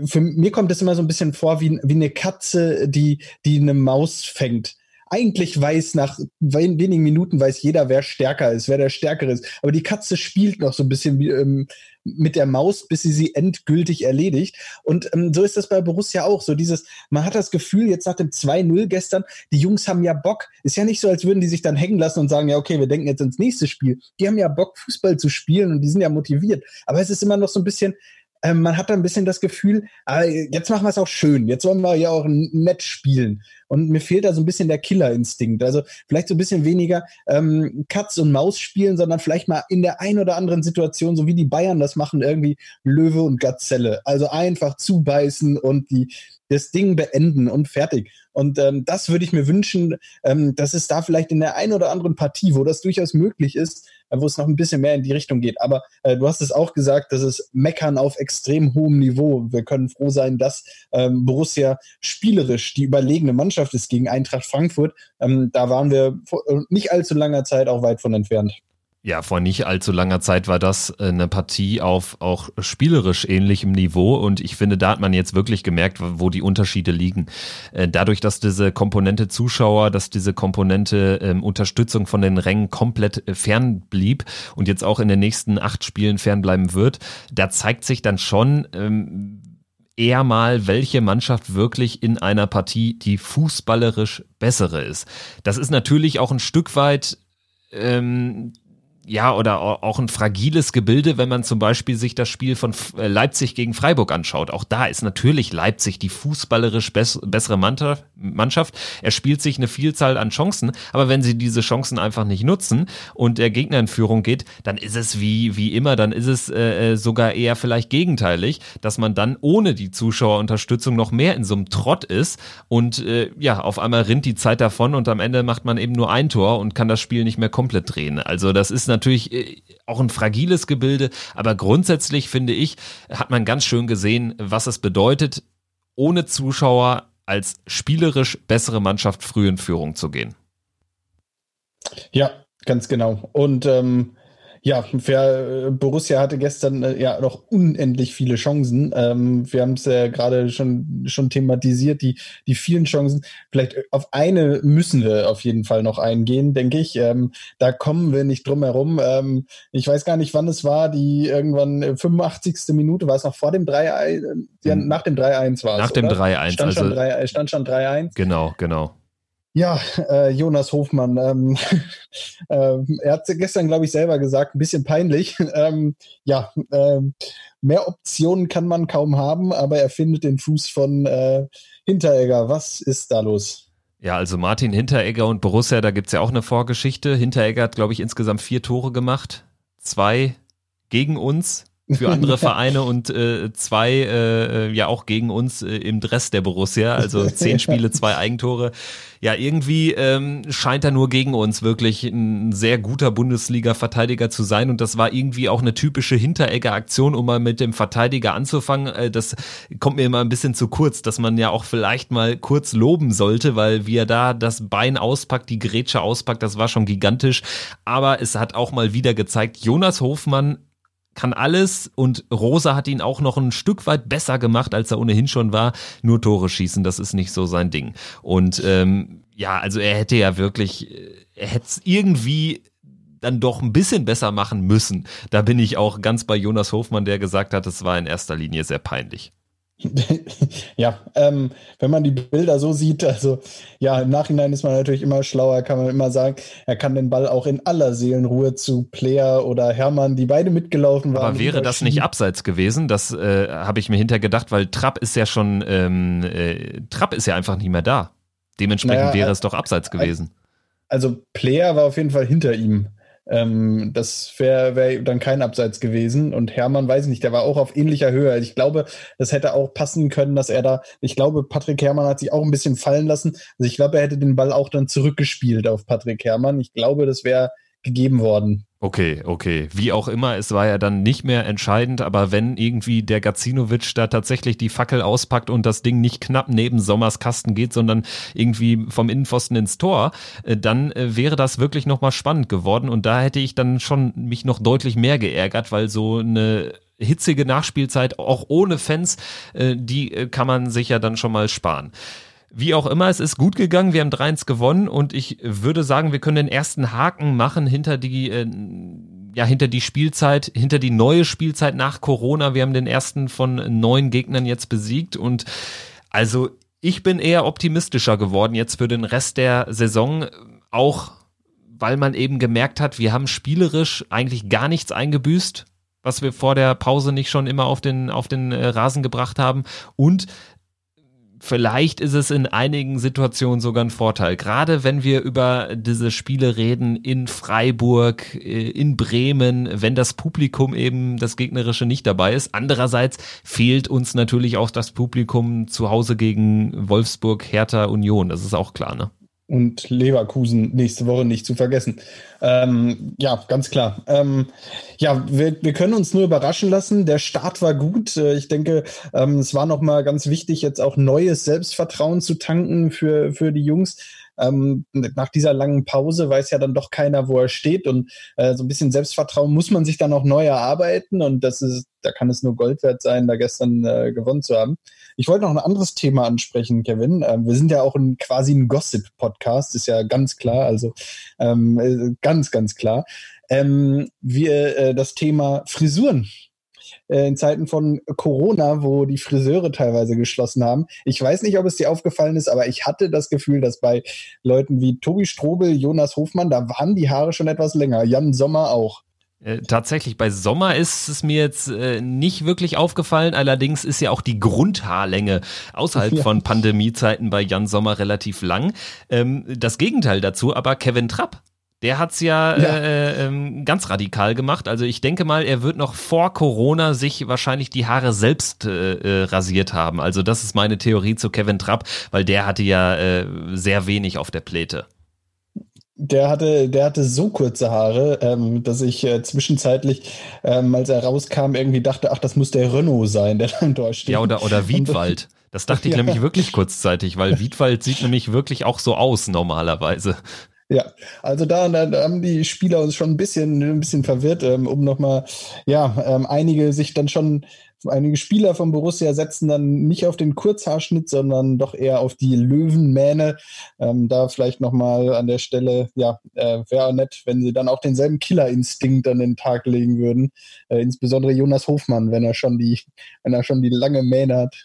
für mir kommt es immer so ein bisschen vor wie, wie eine Katze, die, die eine Maus fängt eigentlich weiß nach wenigen Minuten weiß jeder, wer stärker ist, wer der Stärkere ist. Aber die Katze spielt noch so ein bisschen ähm, mit der Maus, bis sie sie endgültig erledigt. Und ähm, so ist das bei Borussia auch. So dieses, man hat das Gefühl, jetzt nach dem 2-0 gestern, die Jungs haben ja Bock. Ist ja nicht so, als würden die sich dann hängen lassen und sagen, ja, okay, wir denken jetzt ins nächste Spiel. Die haben ja Bock, Fußball zu spielen und die sind ja motiviert. Aber es ist immer noch so ein bisschen, ähm, man hat da ein bisschen das Gefühl, jetzt machen wir es auch schön, jetzt wollen wir ja auch nett spielen. Und mir fehlt da so ein bisschen der Killerinstinkt. Also vielleicht so ein bisschen weniger ähm, Katz und Maus spielen, sondern vielleicht mal in der ein oder anderen Situation, so wie die Bayern das machen, irgendwie Löwe und Gazelle. Also einfach zubeißen und die das Ding beenden und fertig. Und ähm, das würde ich mir wünschen, ähm, dass es da vielleicht in der einen oder anderen Partie, wo das durchaus möglich ist, äh, wo es noch ein bisschen mehr in die Richtung geht. Aber äh, du hast es auch gesagt, das ist Meckern auf extrem hohem Niveau. Wir können froh sein, dass ähm, Borussia spielerisch die überlegene Mannschaft ist gegen Eintracht Frankfurt. Ähm, da waren wir vor äh, nicht allzu langer Zeit auch weit von entfernt. Ja, vor nicht allzu langer Zeit war das äh, eine Partie auf auch spielerisch ähnlichem Niveau und ich finde, da hat man jetzt wirklich gemerkt, wo die Unterschiede liegen. Äh, dadurch, dass diese Komponente Zuschauer, dass diese Komponente ähm, Unterstützung von den Rängen komplett äh, fern blieb und jetzt auch in den nächsten acht Spielen fernbleiben wird, da zeigt sich dann schon, ähm, eher mal, welche Mannschaft wirklich in einer Partie die fußballerisch bessere ist. Das ist natürlich auch ein Stück weit ähm, ja, oder auch ein fragiles Gebilde, wenn man zum Beispiel sich das Spiel von äh, Leipzig gegen Freiburg anschaut. Auch da ist natürlich Leipzig die fußballerisch bessere Mannschaft. Er spielt sich eine Vielzahl an Chancen, aber wenn sie diese Chancen einfach nicht nutzen und der Gegner in Führung geht, dann ist es wie, wie immer, dann ist es äh, äh, sogar eher vielleicht gegenteilig, dass man dann ohne die Zuschauerunterstützung noch mehr in so einem Trott ist und äh, ja, auf einmal rinnt die Zeit davon und am Ende macht man eben nur ein Tor und kann das Spiel nicht mehr komplett drehen. Also das ist natürlich natürlich äh, auch ein fragiles Gebilde, aber grundsätzlich finde ich, hat man ganz schön gesehen, was es bedeutet, ohne Zuschauer als spielerisch bessere Mannschaft früh in Führung zu gehen. Ja, ganz genau. Und ähm, ja, für, äh, Borussia hatte gestern äh, ja noch unendlich viele Chancen. Ähm, wir haben es ja gerade schon, schon thematisiert, die, die vielen Chancen. Vielleicht äh, auf eine müssen wir auf jeden Fall noch eingehen, denke ich. Ähm, da kommen wir nicht drum herum. Ähm, ich weiß gar nicht, wann es war, die irgendwann 85. Minute, war es noch vor dem 3-1? Ja, hm. nach dem 3-1 war es. Nach dem 3-1. Stand, also, 3, stand schon 3-1. Genau, genau. Ja, äh, Jonas Hofmann. Ähm, äh, er hat gestern, glaube ich, selber gesagt, ein bisschen peinlich. Ähm, ja, äh, mehr Optionen kann man kaum haben, aber er findet den Fuß von äh, Hinteregger. Was ist da los? Ja, also Martin Hinteregger und Borussia, da gibt's ja auch eine Vorgeschichte. Hinteregger hat, glaube ich, insgesamt vier Tore gemacht. Zwei gegen uns für andere Vereine und äh, zwei äh, ja auch gegen uns äh, im Dress der Borussia. Also zehn Spiele, zwei Eigentore. Ja, irgendwie ähm, scheint er nur gegen uns wirklich ein sehr guter Bundesliga-Verteidiger zu sein. Und das war irgendwie auch eine typische Hinteregger-Aktion, um mal mit dem Verteidiger anzufangen. Äh, das kommt mir immer ein bisschen zu kurz, dass man ja auch vielleicht mal kurz loben sollte, weil wie er da das Bein auspackt, die Grätsche auspackt, das war schon gigantisch. Aber es hat auch mal wieder gezeigt, Jonas Hofmann kann alles und Rosa hat ihn auch noch ein Stück weit besser gemacht, als er ohnehin schon war. Nur Tore schießen, das ist nicht so sein Ding. Und ähm, ja, also er hätte ja wirklich, er hätte es irgendwie dann doch ein bisschen besser machen müssen. Da bin ich auch ganz bei Jonas Hofmann, der gesagt hat, es war in erster Linie sehr peinlich. Ja, ähm, wenn man die Bilder so sieht, also ja, im Nachhinein ist man natürlich immer schlauer, kann man immer sagen, er kann den Ball auch in aller Seelenruhe zu Player oder Hermann, die beide mitgelaufen waren. Aber wäre das nicht abseits gewesen? Das äh, habe ich mir hinterher gedacht, weil Trapp ist ja schon, ähm, äh, Trapp ist ja einfach nicht mehr da. Dementsprechend naja, wäre es doch abseits gewesen. Also Player war auf jeden Fall hinter ihm. Ähm, das wäre wär dann kein Abseits gewesen. Und Hermann, weiß ich nicht, der war auch auf ähnlicher Höhe. Ich glaube, das hätte auch passen können, dass er da, ich glaube, Patrick Hermann hat sich auch ein bisschen fallen lassen. Also ich glaube, er hätte den Ball auch dann zurückgespielt auf Patrick Hermann. Ich glaube, das wäre gegeben worden. Okay, okay. Wie auch immer, es war ja dann nicht mehr entscheidend, aber wenn irgendwie der Gacinovic da tatsächlich die Fackel auspackt und das Ding nicht knapp neben Sommers Kasten geht, sondern irgendwie vom Innenpfosten insTor, äh, dann äh, wäre das wirklich nochmal spannend geworden und da hätte ich dann schon mich noch deutlich mehr geärgert, weil so eine hitzige Nachspielzeit auch ohne Fans, äh, die kann man sich ja dann schon mal sparen. Wie auch immer, es ist gut gegangen. Wir haben 3-1 gewonnen und ich würde sagen, wir können den ersten Haken machen hinter die, äh, ja, hinter die Spielzeit, hinter die neue Spielzeit nach Corona. Wir haben den ersten von neun Gegnern jetzt besiegt und also ich bin eher optimistischer geworden jetzt für den Rest der Saison, auch weil man eben gemerkt hat, wir haben spielerisch eigentlich gar nichts eingebüßt was wir vor der Pause nicht schon immer auf den, auf den äh, Rasen gebracht haben. Und vielleicht ist es in einigen Situationen sogar ein Vorteil. Gerade wenn wir über diese Spiele reden in Freiburg, äh, in Bremen, wenn das Publikum eben das Gegnerische nicht dabei ist. Andererseits fehlt uns natürlich auch das Publikum zu Hause gegen Wolfsburg, Hertha, Union. Das ist auch klar, ne? Und Leverkusen nächste Woche nicht zu vergessen. Ähm, ja, ganz klar. Ähm, ja, wir, wir können uns nur überraschen lassen. Der Start war gut. Äh, ich denke, ähm, es war nochmal ganz wichtig, jetzt auch neues Selbstvertrauen zu tanken für, für die Jungs. Ähm, nach dieser langen Pause weiß ja dann doch keiner, wo er steht und äh, so ein bisschen Selbstvertrauen muss man sich dann auch neu erarbeiten und das ist, da kann es nur Gold wert sein, da gestern äh, gewonnen zu haben. Ich wollte noch ein anderes Thema ansprechen, Kevin. Ähm, wir sind ja auch ein, quasi ein Gossip-Podcast, ist ja ganz klar, also ähm, äh, ganz, ganz klar. Ähm, wir äh, das Thema Frisuren äh, in Zeiten von Corona, wo die Friseure teilweise geschlossen haben. Ich weiß nicht, ob es dir aufgefallen ist, aber ich hatte das Gefühl, dass bei Leuten wie Tobi Strobel, Jonas Hofmann, da waren die Haare schon etwas länger. Jan Sommer auch. Äh, tatsächlich, bei Sommer ist es mir jetzt äh, nicht wirklich aufgefallen. Allerdings ist ja auch die Grundhaarlänge außerhalb ja. von Pandemiezeiten bei Jan Sommer relativ lang. Ähm, das Gegenteil dazu, aber Kevin Trapp. Der hat's ja, ja. Äh, ähm, ganz radikal gemacht. Also ich denke mal, er wird noch vor Corona sich wahrscheinlich die Haare selbst äh, äh rasiert haben. Also das ist meine Theorie zu Kevin Trapp, weil der hatte ja äh, sehr wenig auf der Pläte der hatte, der hatte so kurze Haare, ähm, dass ich äh, zwischenzeitlich, ähm, als er rauskam, irgendwie dachte, ach, das muss der Renault sein, der da im Tor steht. Ja, oder, oder Wiedwald. Das dachte ich ja. nämlich wirklich kurzzeitig, weil Wiedwald sieht nämlich wirklich auch so aus normalerweise. Ja, also da, da, da haben die Spieler uns schon ein bisschen, ein bisschen verwirrt, ähm, um nochmal, ja, ähm, einige sich dann schon einige Spieler von Borussia setzen dann nicht auf den Kurzhaarschnitt, sondern doch eher auf die Löwenmähne. Ähm, da vielleicht nochmal an der Stelle, ja, äh, wäre nett, wenn sie dann auch denselben Killerinstinkt an den Tag legen würden. Äh, insbesondere Jonas Hofmann, wenn er schon die, wenn er schon die lange Mähne hat.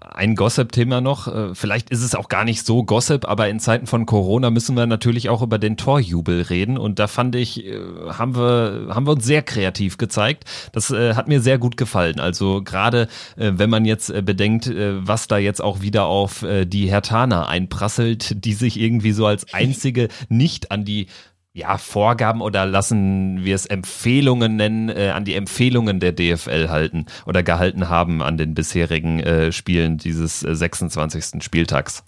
Ein Gossip-Thema noch. Äh, vielleicht ist es auch gar nicht so Gossip, aber in Zeiten von Corona müssen wir natürlich auch über den Torjubel reden. Und da fand ich, äh, haben wir, haben wir uns sehr kreativ gezeigt. Das äh, hat mir sehr gut gefallen. Also gerade, wenn man jetzt bedenkt, was da jetzt auch wieder auf die Hertaner einprasselt, die sich irgendwie so als einzige nicht an die ja, Vorgaben oder lassen wir es Empfehlungen nennen, äh, an die Empfehlungen der DFL halten oder gehalten haben an den bisherigen äh, Spielen dieses äh, 26. Spieltags.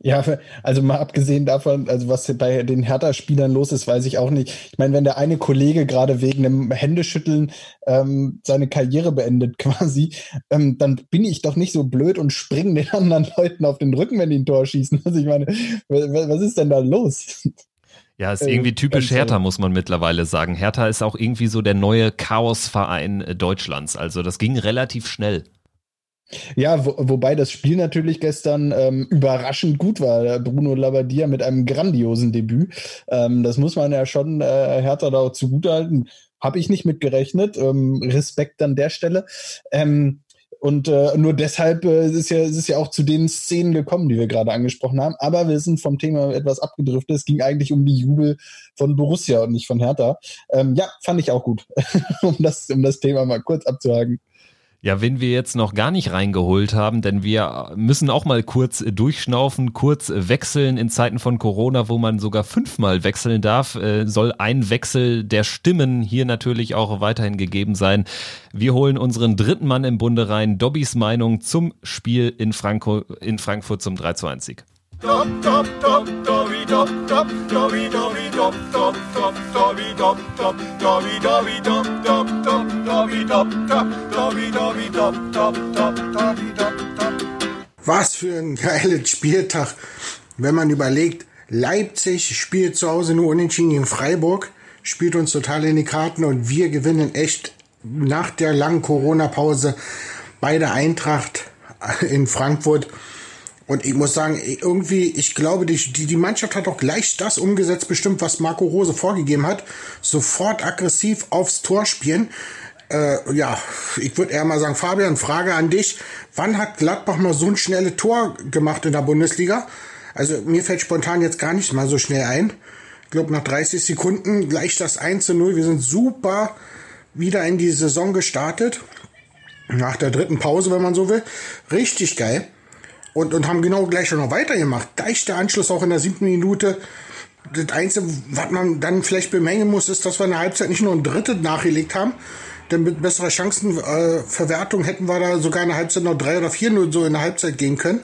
Ja, also mal abgesehen davon, also was bei den Hertha-Spielern los ist, weiß ich auch nicht. Ich meine, wenn der eine Kollege gerade wegen einem Händeschütteln ähm, seine Karriere beendet quasi, ähm, dann bin ich doch nicht so blöd und springe den anderen Leuten auf den Rücken, wenn die ein Tor schießen. Also ich meine, was ist denn da los? Ja, ist irgendwie typisch Hertha, muss man mittlerweile sagen. Hertha ist auch irgendwie so der neue Chaosverein äh, Deutschlands. Also das ging relativ schnell. Ja, wo, wobei das Spiel natürlich gestern ähm, überraschend gut war. Bruno Labbadia mit einem grandiosen Debüt. Ähm, das muss man ja schon äh, Hertha da auch zugutehalten. Habe ich nicht mitgerechnet. Ähm, Respekt an der Stelle. Ähm, und äh, nur deshalb äh, ist, ja, ist es ja auch zu den Szenen gekommen, die wir gerade angesprochen haben. Aber wir sind vom Thema etwas abgedriftet. Es ging eigentlich um die Jubel von Borussia und nicht von Hertha. Ähm, ja, fand ich auch gut, um, das, um das Thema mal kurz abzuhaken. Ja, wenn wir jetzt noch gar nicht reingeholt haben, denn wir müssen auch mal kurz durchschnaufen, kurz wechseln in Zeiten von Corona, wo man sogar fünfmal wechseln darf, äh, soll ein Wechsel der Stimmen hier natürlich auch weiterhin gegeben sein. Wir holen unseren dritten Mann im Bunde rein, Dobbys Meinung zum Spiel in, Franco, in Frankfurt zum 3 zu 1 Sieg. Was für ein geiles Spieltag, wenn man überlegt, Leipzig spielt zu Hause nur unentschieden in Freiburg, spielt uns total in die Karten und wir gewinnen echt nach der langen Corona-Pause bei der Eintracht in Frankfurt und ich muss sagen, irgendwie, ich glaube, die, die, die Mannschaft hat auch gleich das umgesetzt, bestimmt, was Marco Rose vorgegeben hat. Sofort aggressiv aufs Tor spielen. Äh, ja, ich würde eher mal sagen, Fabian, Frage an dich. Wann hat Gladbach mal so ein schnelles Tor gemacht in der Bundesliga? Also mir fällt spontan jetzt gar nicht mal so schnell ein. Ich glaube, nach 30 Sekunden gleich das 1 zu 0. Wir sind super wieder in die Saison gestartet. Nach der dritten Pause, wenn man so will. Richtig geil und, und haben genau gleich schon noch weitergemacht. Gleich der Anschluss auch in der siebten Minute. Das Einzige, was man dann vielleicht bemängeln muss, ist, dass wir in der Halbzeit nicht nur ein Dritte nachgelegt haben, denn mit besserer Chancenverwertung äh, hätten wir da sogar in der Halbzeit noch drei oder vier nur so in der Halbzeit gehen können.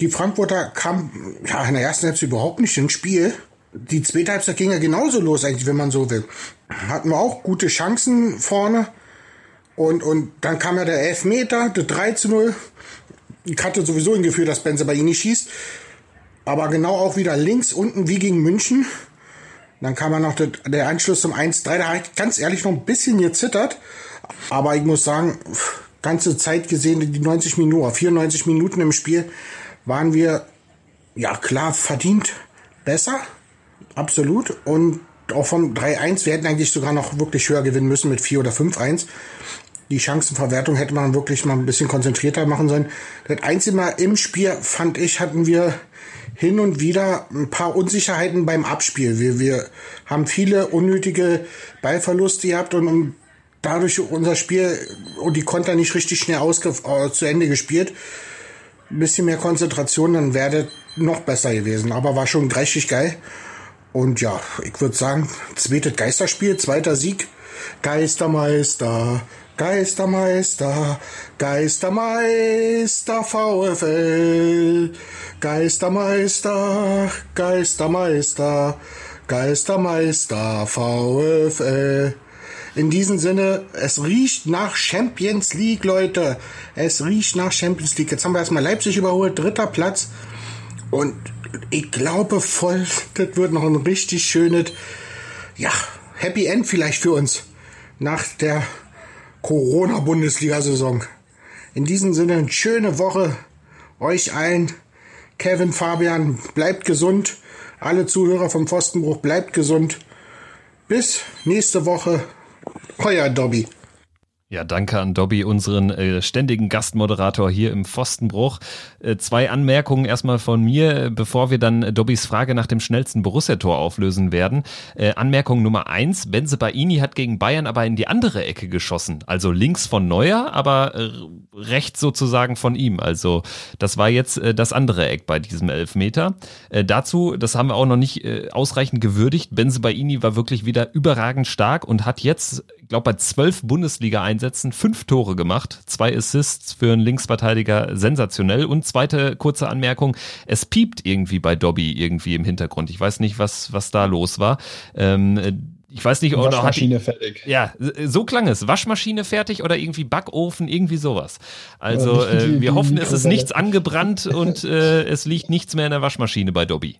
Die Frankfurter kamen ja, in der ersten Halbzeit überhaupt nicht ins Spiel. Die zweite Halbzeit ging ja genauso los, eigentlich, wenn man so will. Hatten wir auch gute Chancen vorne. Und, und dann kam ja der Elfmeter, der 3 zu 0 ich hatte sowieso ein Gefühl, dass Benze bei nicht schießt. Aber genau auch wieder links unten wie gegen München. Dann kam er noch der, der Anschluss zum 1-3. Da habe ich ganz ehrlich noch ein bisschen gezittert. Aber ich muss sagen, ganze Zeit gesehen, die 90 Minuten, 94 Minuten im Spiel, waren wir, ja klar, verdient besser. Absolut. Und auch vom 3-1, wir hätten eigentlich sogar noch wirklich höher gewinnen müssen mit 4 oder 5-1 die Chancenverwertung hätte man wirklich mal ein bisschen konzentrierter machen sollen. Das einzige Mal im Spiel, fand ich, hatten wir hin und wieder ein paar Unsicherheiten beim Abspiel. Wir, wir haben viele unnötige Ballverluste gehabt und, dadurch unser Spiel und die Konter nicht richtig schnell ausge, äh, zu Ende gespielt. Ein bisschen mehr Konzentration, dann wäre noch besser gewesen. Aber war schon richtig geil. Und ja, ich würde sagen, zweites Geisterspiel, zweiter Sieg. Geistermeister, Geistermeister, Geistermeister VfL, Geistermeister, Geistermeister, Geistermeister VfL. In diesem Sinne, es riecht nach Champions League, Leute. Es riecht nach Champions League. Jetzt haben wir erstmal Leipzig überholt, dritter Platz. Und ich glaube voll, das wird noch ein richtig schönes, ja, Happy End vielleicht für uns. Nach der Corona-Bundesliga-Saison. In diesem Sinne, eine schöne Woche euch allen. Kevin, Fabian, bleibt gesund. Alle Zuhörer vom Pfostenbruch, bleibt gesund. Bis nächste Woche. Euer Dobby. Ja, danke an Dobby, unseren äh, ständigen Gastmoderator hier im Pfostenbruch. Äh, zwei Anmerkungen erstmal von mir, bevor wir dann Dobbys Frage nach dem schnellsten Borussia-Tor auflösen werden. Äh, Anmerkung Nummer eins, Benze Baini hat gegen Bayern aber in die andere Ecke geschossen. Also links von Neuer, aber äh, rechts sozusagen von ihm. Also das war jetzt äh, das andere Eck bei diesem Elfmeter. Äh, dazu, das haben wir auch noch nicht äh, ausreichend gewürdigt, Benze Baini war wirklich wieder überragend stark und hat jetzt glaube, bei zwölf Bundesliga-Einsätzen fünf Tore gemacht, zwei Assists für einen Linksverteidiger sensationell. Und zweite kurze Anmerkung, es piept irgendwie bei Dobby irgendwie im Hintergrund. Ich weiß nicht, was, was da los war. Ähm, ich weiß nicht, oder Waschmaschine hat die, fertig. Ja, so klang es. Waschmaschine fertig oder irgendwie Backofen, irgendwie sowas. Also äh, wir hoffen, es ist nichts angebrannt und äh, es liegt nichts mehr in der Waschmaschine bei Dobby.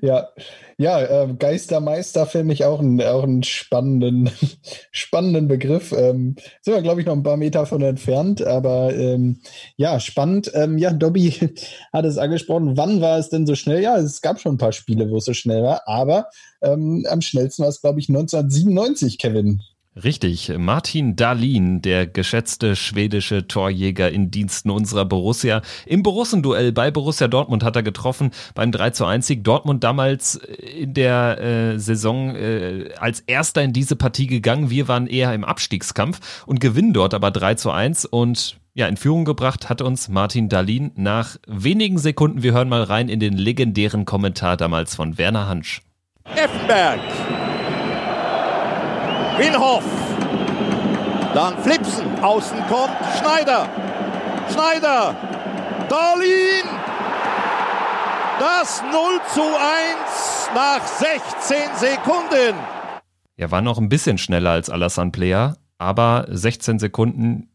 Ja, ja, äh, Geistermeister finde ich auch, ein, auch einen spannenden, spannenden Begriff. Ähm, sind wir, glaube ich, noch ein paar Meter von entfernt, aber ähm, ja, spannend. Ähm, ja, Dobby hat es angesprochen. Wann war es denn so schnell? Ja, es gab schon ein paar Spiele, wo es so schnell war, aber ähm, am schnellsten war es, glaube ich, 1997, Kevin. Richtig, Martin Dahlin, der geschätzte schwedische Torjäger in Diensten unserer Borussia. Im Borussenduell bei Borussia Dortmund hat er getroffen beim 3 zu 1 Sieg. Dortmund damals in der äh, Saison äh, als erster in diese Partie gegangen. Wir waren eher im Abstiegskampf und gewinnen dort aber 3 zu 1 und ja, in Führung gebracht hat uns Martin Dahlin nach wenigen Sekunden. Wir hören mal rein in den legendären Kommentar damals von Werner Hansch. Effenberg Winhoff. Dann Flipsen. Außen kommt Schneider. Schneider. Darlin. Das 0 zu 1 nach 16 Sekunden. Er war noch ein bisschen schneller als Alassane Player, aber 16 Sekunden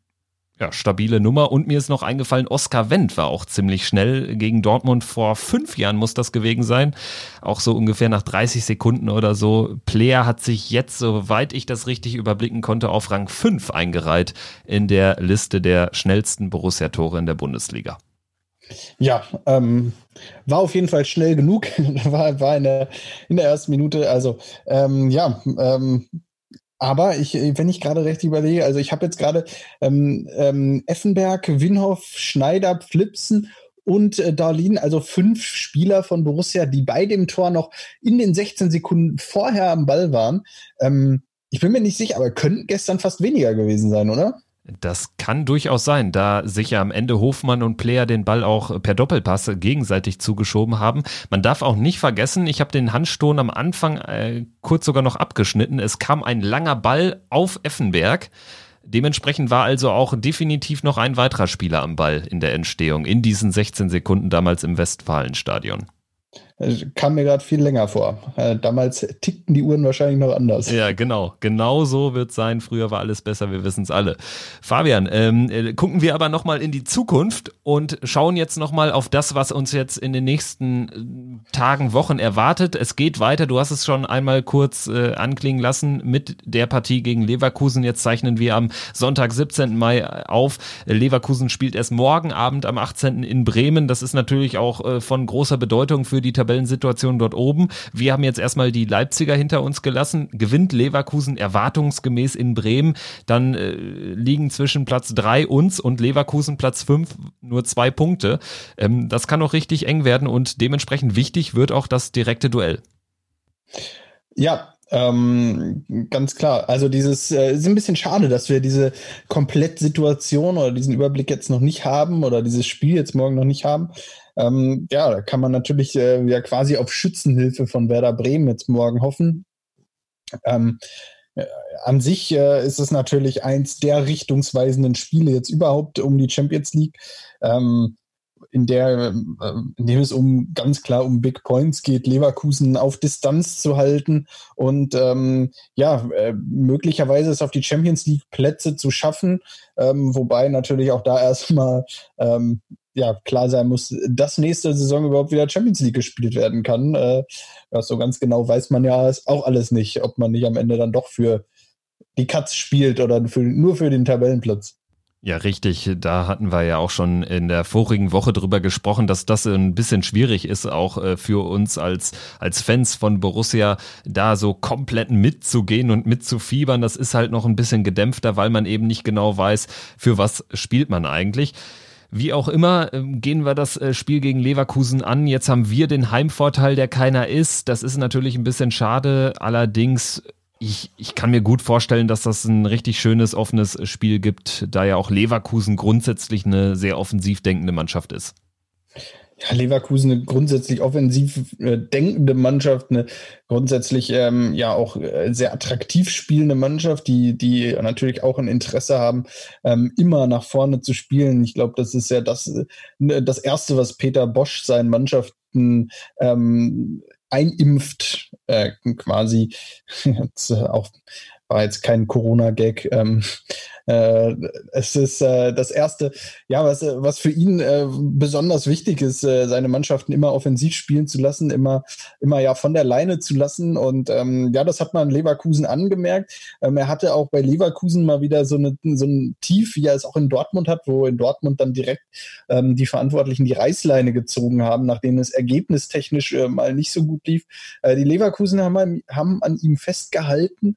ja, stabile Nummer. Und mir ist noch eingefallen, Oskar Wendt war auch ziemlich schnell gegen Dortmund. Vor fünf Jahren muss das gewesen sein. Auch so ungefähr nach 30 Sekunden oder so. Player hat sich jetzt, soweit ich das richtig überblicken konnte, auf Rang 5 eingereiht in der Liste der schnellsten Borussia-Tore in der Bundesliga. Ja, ähm, war auf jeden Fall schnell genug. war war in, der, in der ersten Minute. Also, ähm, ja, ähm, aber ich, wenn ich gerade recht überlege, also ich habe jetzt gerade ähm, ähm, Effenberg, Winhoff, Schneider, Flipsen und äh, Darlin, also fünf Spieler von Borussia, die bei dem Tor noch in den 16 Sekunden vorher am Ball waren. Ähm, ich bin mir nicht sicher, aber könnten gestern fast weniger gewesen sein, oder? Das kann durchaus sein, da sich ja am Ende Hofmann und Player den Ball auch per Doppelpass gegenseitig zugeschoben haben. Man darf auch nicht vergessen, ich habe den Handstoß am Anfang äh, kurz sogar noch abgeschnitten. Es kam ein langer Ball auf Effenberg. Dementsprechend war also auch definitiv noch ein weiterer Spieler am Ball in der Entstehung, in diesen 16 Sekunden damals im Westfalenstadion. Kam mir gerade viel länger vor. Äh, damals tickten die Uhren wahrscheinlich noch anders. Ja, genau. Genau so wird es sein. Früher war alles besser, wir wissen es alle. Fabian, ähm, äh, gucken wir aber nochmal in die Zukunft und schauen jetzt nochmal auf das, was uns jetzt in den nächsten äh, Tagen, Wochen erwartet. Es geht weiter. Du hast es schon einmal kurz äh, anklingen lassen mit der Partie gegen Leverkusen. Jetzt zeichnen wir am Sonntag, 17. Mai auf. Leverkusen spielt erst morgen Abend am 18. in Bremen. Das ist natürlich auch äh, von großer Bedeutung für die Tabelle Tabellensituation dort oben. Wir haben jetzt erstmal die Leipziger hinter uns gelassen. Gewinnt Leverkusen erwartungsgemäß in Bremen. Dann äh, liegen zwischen Platz drei uns und Leverkusen Platz fünf nur zwei Punkte. Ähm, das kann auch richtig eng werden und dementsprechend wichtig wird auch das direkte Duell. Ja, ähm, ganz klar. Also dieses äh, ist ein bisschen schade, dass wir diese Komplettsituation oder diesen Überblick jetzt noch nicht haben oder dieses Spiel jetzt morgen noch nicht haben. Ähm, ja, da kann man natürlich äh, ja quasi auf Schützenhilfe von Werder Bremen jetzt morgen hoffen. Ähm, äh, an sich äh, ist es natürlich eins der richtungsweisenden Spiele jetzt überhaupt um die Champions League. Ähm, in der, äh, in dem es um ganz klar um Big Points geht, Leverkusen auf Distanz zu halten und ähm, ja, äh, möglicherweise es auf die Champions League Plätze zu schaffen, ähm, wobei natürlich auch da erstmal ähm, ja, klar sein muss, dass nächste Saison überhaupt wieder Champions League gespielt werden kann. Äh, ja, so ganz genau weiß man ja auch alles nicht, ob man nicht am Ende dann doch für die Katz spielt oder für, nur für den Tabellenplatz. Ja, richtig. Da hatten wir ja auch schon in der vorigen Woche drüber gesprochen, dass das ein bisschen schwierig ist, auch äh, für uns als, als Fans von Borussia, da so komplett mitzugehen und mitzufiebern. Das ist halt noch ein bisschen gedämpfter, weil man eben nicht genau weiß, für was spielt man eigentlich. Wie auch immer, ähm, gehen wir das äh, Spiel gegen Leverkusen an. Jetzt haben wir den Heimvorteil, der keiner ist. Das ist natürlich ein bisschen schade. Allerdings, ich, ich kann mir gut vorstellen, dass das ein richtig schönes, offenes Spiel gibt, da ja auch Leverkusen grundsätzlich eine sehr offensiv denkende Mannschaft ist ja, Leverkusen eine grundsätzlich offensiv äh, denkende Mannschaft, eine grundsätzlich ähm, ja auch äh, sehr attraktiv spielende Mannschaft, die, die natürlich auch ein Interesse haben, ähm, immer nach vorne zu spielen. Ich glaube, das ist ja das, äh, das Erste, was Peter Bosch seinen Mannschaften ähm, einimpft, quasi jetzt, auch war jetzt kein Corona-Gag. Ähm, äh, es ist äh, das erste, ja, was, was für ihn äh, besonders wichtig ist, äh, seine Mannschaften immer offensiv spielen zu lassen, immer, immer ja von der Leine zu lassen. Und ähm, ja, das hat man Leverkusen angemerkt. Ähm, er hatte auch bei Leverkusen mal wieder so, eine, so ein Tief, wie er es auch in Dortmund hat, wo in Dortmund dann direkt ähm, die Verantwortlichen die Reißleine gezogen haben, nachdem es ergebnistechnisch äh, mal nicht so gut lief. Äh, die Leverkusen haben, haben an ihm festgehalten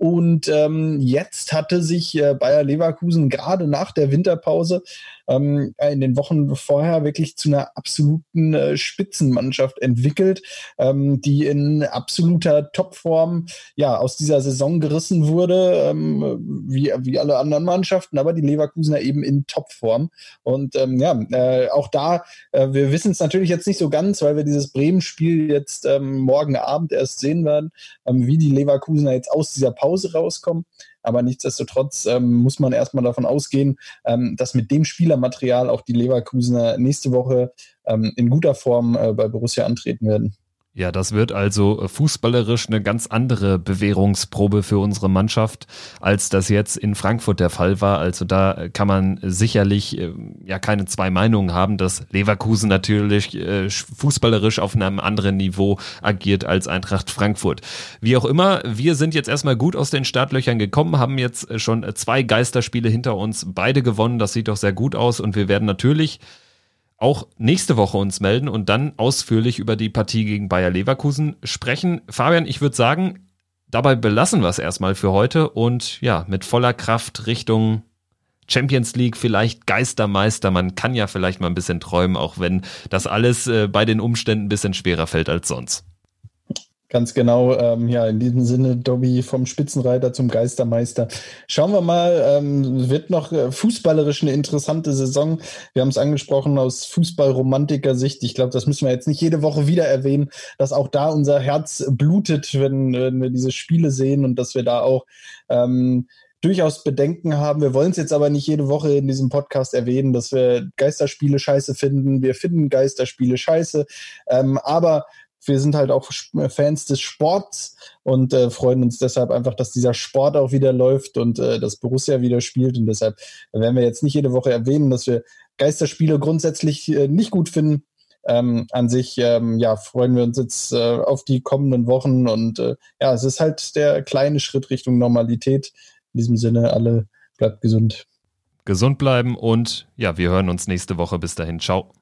und ähm, jetzt hatte sich äh, Bayer Leverkusen gerade nach der Winterpause ähm, in den Wochen vorher wirklich zu einer absoluten äh, Spitzenmannschaft entwickelt, ähm, die in absoluter Topform ja aus dieser Saison gerissen wurde, ähm, wie, wie alle anderen Mannschaften, aber die Leverkusener eben in Topform. Und ähm, ja, äh, auch da, äh, wir wissen es natürlich jetzt nicht so ganz, weil wir dieses Bremen-Spiel jetzt ähm, morgen Abend erst sehen werden, wie die Leverkusener jetzt aus dieser Pause rauskommen. Aber nichtsdestotrotz ähm, muss man erstmal davon ausgehen, ähm, dass mit dem Spielermaterial auch die Leverkusener nächste Woche ähm, in guter Form äh, bei Borussia antreten werden. Ja, das wird also fußballerisch eine ganz andere Bewährungsprobe für unsere Mannschaft, als das jetzt in Frankfurt der Fall war. Also da kann man sicherlich äh, ja keine zwei Meinungen haben, dass Leverkusen natürlich äh, fußballerisch auf einem anderen Niveau agiert als Eintracht Frankfurt. Wie auch immer, wir sind jetzt erstmal gut aus den Startlöchern gekommen, haben jetzt schon zwei Geisterspiele hinter uns, beide gewonnen. Das sieht doch sehr gut aus und wir werden natürlich auch nächste Woche uns melden und dann ausführlich über die Partie gegen Bayer Leverkusen sprechen. Fabian, ich würde sagen, dabei belassen wir es erstmal für heute und ja, mit voller Kraft Richtung Champions League, vielleicht Geistermeister. Man kann ja vielleicht mal ein bisschen träumen, auch wenn das alles äh, bei den Umständen ein bisschen schwerer fällt als sonst. Ganz genau, ähm, ja, in diesem Sinne, Dobby vom Spitzenreiter zum Geistermeister. Schauen wir mal, ähm, wird noch äh, fußballerisch eine interessante Saison. Wir haben es angesprochen aus Fußballromantiker-Sicht. Ich glaube, das müssen wir jetzt nicht jede Woche wieder erwähnen, dass auch da unser Herz blutet, wenn, wenn wir diese Spiele sehen und dass wir da auch ähm, durchaus Bedenken haben. Wir wollen es jetzt aber nicht jede Woche in diesem Podcast erwähnen, dass wir Geisterspiele scheiße finden. Wir finden Geisterspiele scheiße. Ähm, aber wir sind halt auch äh, Fans des Sports und äh, freuen uns deshalb einfach, dass dieser Sport auch wieder läuft und äh, das Borussia wieder spielt. Und deshalb werden wir jetzt nicht jede Woche erwähnen, dass wir Geisterspiele grundsätzlich äh, nicht gut finden. Ähm, an sich ähm, ja, freuen wir uns jetzt äh, auf die kommenden Wochen und äh, ja, es ist halt der kleine Schritt Richtung Normalität. In diesem Sinne, alle bleibt gesund. Gesund bleiben und ja, wir hören uns nächste Woche. Bis dahin, ciao.